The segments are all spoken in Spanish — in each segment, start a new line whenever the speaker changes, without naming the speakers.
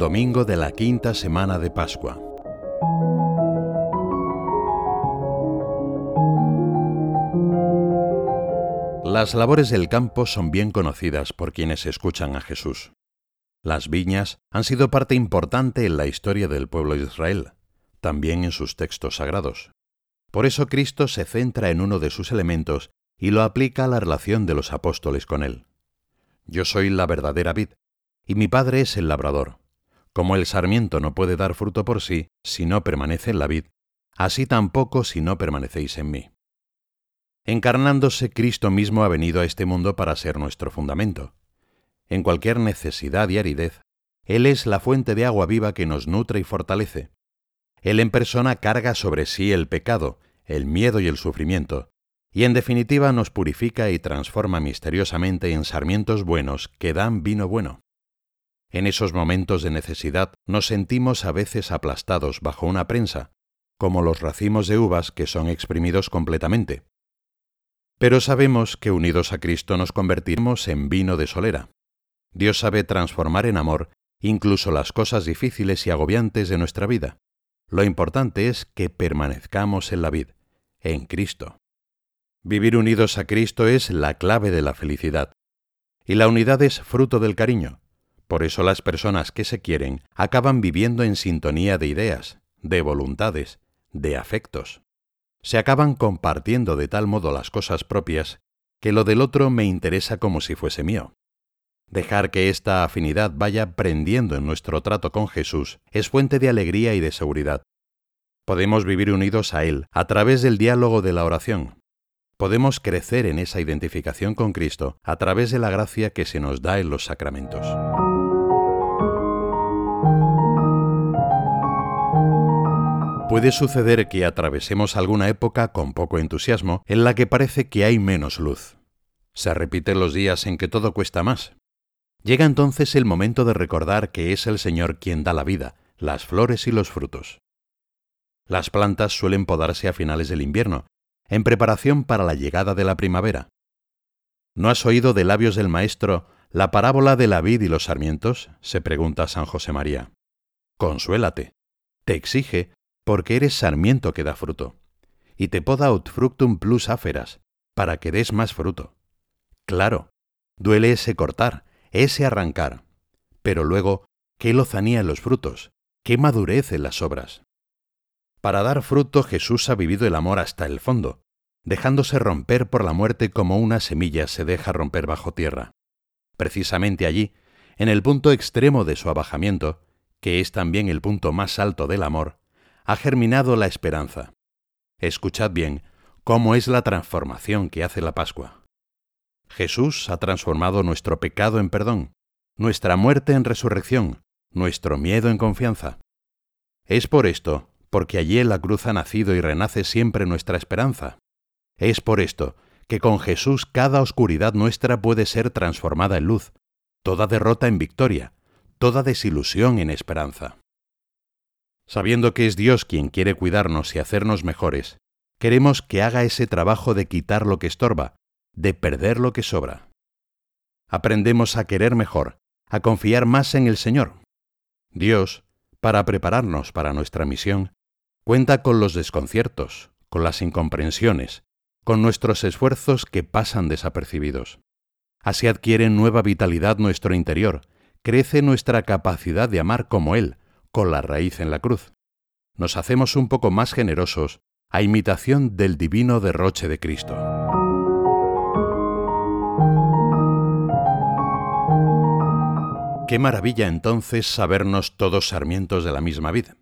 domingo de la quinta semana de Pascua. Las labores del campo son bien conocidas por quienes escuchan a Jesús. Las viñas han sido parte importante en la historia del pueblo de Israel, también en sus textos sagrados. Por eso Cristo se centra en uno de sus elementos y lo aplica a la relación de los apóstoles con él. Yo soy la verdadera vid, y mi Padre es el labrador. Como el sarmiento no puede dar fruto por sí si no permanece en la vid, así tampoco si no permanecéis en mí. Encarnándose, Cristo mismo ha venido a este mundo para ser nuestro fundamento. En cualquier necesidad y aridez, Él es la fuente de agua viva que nos nutre y fortalece. Él en persona carga sobre sí el pecado, el miedo y el sufrimiento, y en definitiva nos purifica y transforma misteriosamente en sarmientos buenos que dan vino bueno. En esos momentos de necesidad nos sentimos a veces aplastados bajo una prensa, como los racimos de uvas que son exprimidos completamente. Pero sabemos que unidos a Cristo nos convertiremos en vino de solera. Dios sabe transformar en amor incluso las cosas difíciles y agobiantes de nuestra vida. Lo importante es que permanezcamos en la vid, en Cristo. Vivir unidos a Cristo es la clave de la felicidad. Y la unidad es fruto del cariño. Por eso las personas que se quieren acaban viviendo en sintonía de ideas, de voluntades, de afectos. Se acaban compartiendo de tal modo las cosas propias que lo del otro me interesa como si fuese mío. Dejar que esta afinidad vaya prendiendo en nuestro trato con Jesús es fuente de alegría y de seguridad. Podemos vivir unidos a Él a través del diálogo de la oración. Podemos crecer en esa identificación con Cristo a través de la gracia que se nos da en los sacramentos. Puede suceder que atravesemos alguna época con poco entusiasmo en la que parece que hay menos luz. Se repiten los días en que todo cuesta más. Llega entonces el momento de recordar que es el Señor quien da la vida, las flores y los frutos. Las plantas suelen podarse a finales del invierno, en preparación para la llegada de la primavera. ¿No has oído de labios del Maestro la parábola de la vid y los sarmientos? se pregunta San José María. Consuélate. Te exige porque eres sarmiento que da fruto, y te poda aut fructum plus aferas, para que des más fruto. Claro, duele ese cortar, ese arrancar, pero luego, qué lozanía en los frutos, qué madurez en las obras. Para dar fruto Jesús ha vivido el amor hasta el fondo, dejándose romper por la muerte como una semilla se deja romper bajo tierra. Precisamente allí, en el punto extremo de su abajamiento, que es también el punto más alto del amor, ha germinado la esperanza. Escuchad bien cómo es la transformación que hace la Pascua. Jesús ha transformado nuestro pecado en perdón, nuestra muerte en resurrección, nuestro miedo en confianza. Es por esto, porque allí en la cruz ha nacido y renace siempre nuestra esperanza. Es por esto que con Jesús cada oscuridad nuestra puede ser transformada en luz, toda derrota en victoria, toda desilusión en esperanza. Sabiendo que es Dios quien quiere cuidarnos y hacernos mejores, queremos que haga ese trabajo de quitar lo que estorba, de perder lo que sobra. Aprendemos a querer mejor, a confiar más en el Señor. Dios, para prepararnos para nuestra misión, cuenta con los desconciertos, con las incomprensiones, con nuestros esfuerzos que pasan desapercibidos. Así adquiere nueva vitalidad nuestro interior, crece nuestra capacidad de amar como Él, con la raíz en la cruz. Nos hacemos un poco más generosos a imitación del divino derroche de Cristo. Qué maravilla entonces sabernos todos sarmientos de la misma vida.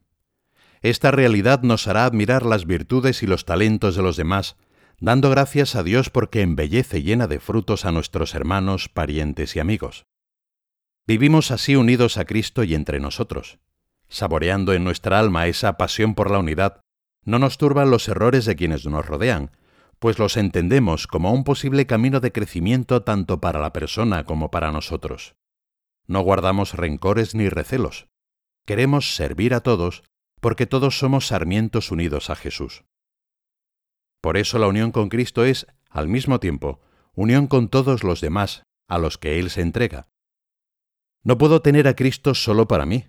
Esta realidad nos hará admirar las virtudes y los talentos de los demás, dando gracias a Dios porque embellece llena de frutos a nuestros hermanos, parientes y amigos. Vivimos así unidos a Cristo y entre nosotros saboreando en nuestra alma esa pasión por la unidad, no nos turban los errores de quienes nos rodean, pues los entendemos como un posible camino de crecimiento tanto para la persona como para nosotros. No guardamos rencores ni recelos. Queremos servir a todos porque todos somos sarmientos unidos a Jesús. Por eso la unión con Cristo es, al mismo tiempo, unión con todos los demás, a los que Él se entrega. No puedo tener a Cristo solo para mí,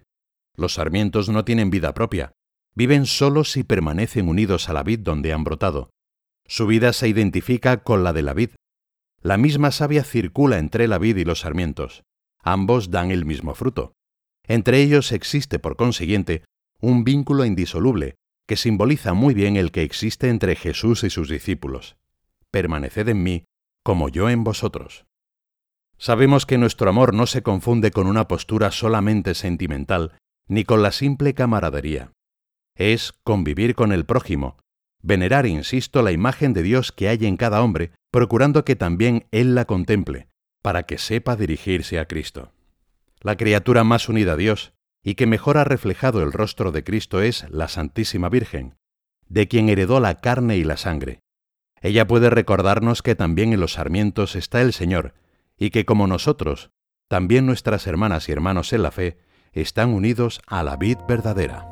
Los sarmientos no tienen vida propia, viven solos y permanecen unidos a la vid donde han brotado. Su vida se identifica con la de la vid. La misma savia circula entre la vid y los sarmientos. Ambos dan el mismo fruto. Entre ellos existe, por consiguiente, un vínculo indisoluble que simboliza muy bien el que existe entre Jesús y sus discípulos. Permaneced en mí, como yo en vosotros. Sabemos que nuestro amor no se confunde con una postura solamente sentimental, ni con la simple camaradería. Es convivir con el prójimo, venerar, insisto, la imagen de Dios que hay en cada hombre, procurando que también Él la contemple, para que sepa dirigirse a Cristo. La criatura más unida a Dios, y que mejor ha reflejado el rostro de Cristo es la Santísima Virgen, de quien heredó la carne y la sangre. Ella puede recordarnos que también en los sarmientos está el Señor, y que como nosotros, también nuestras hermanas y hermanos en la fe están unidos a la vid verdadera.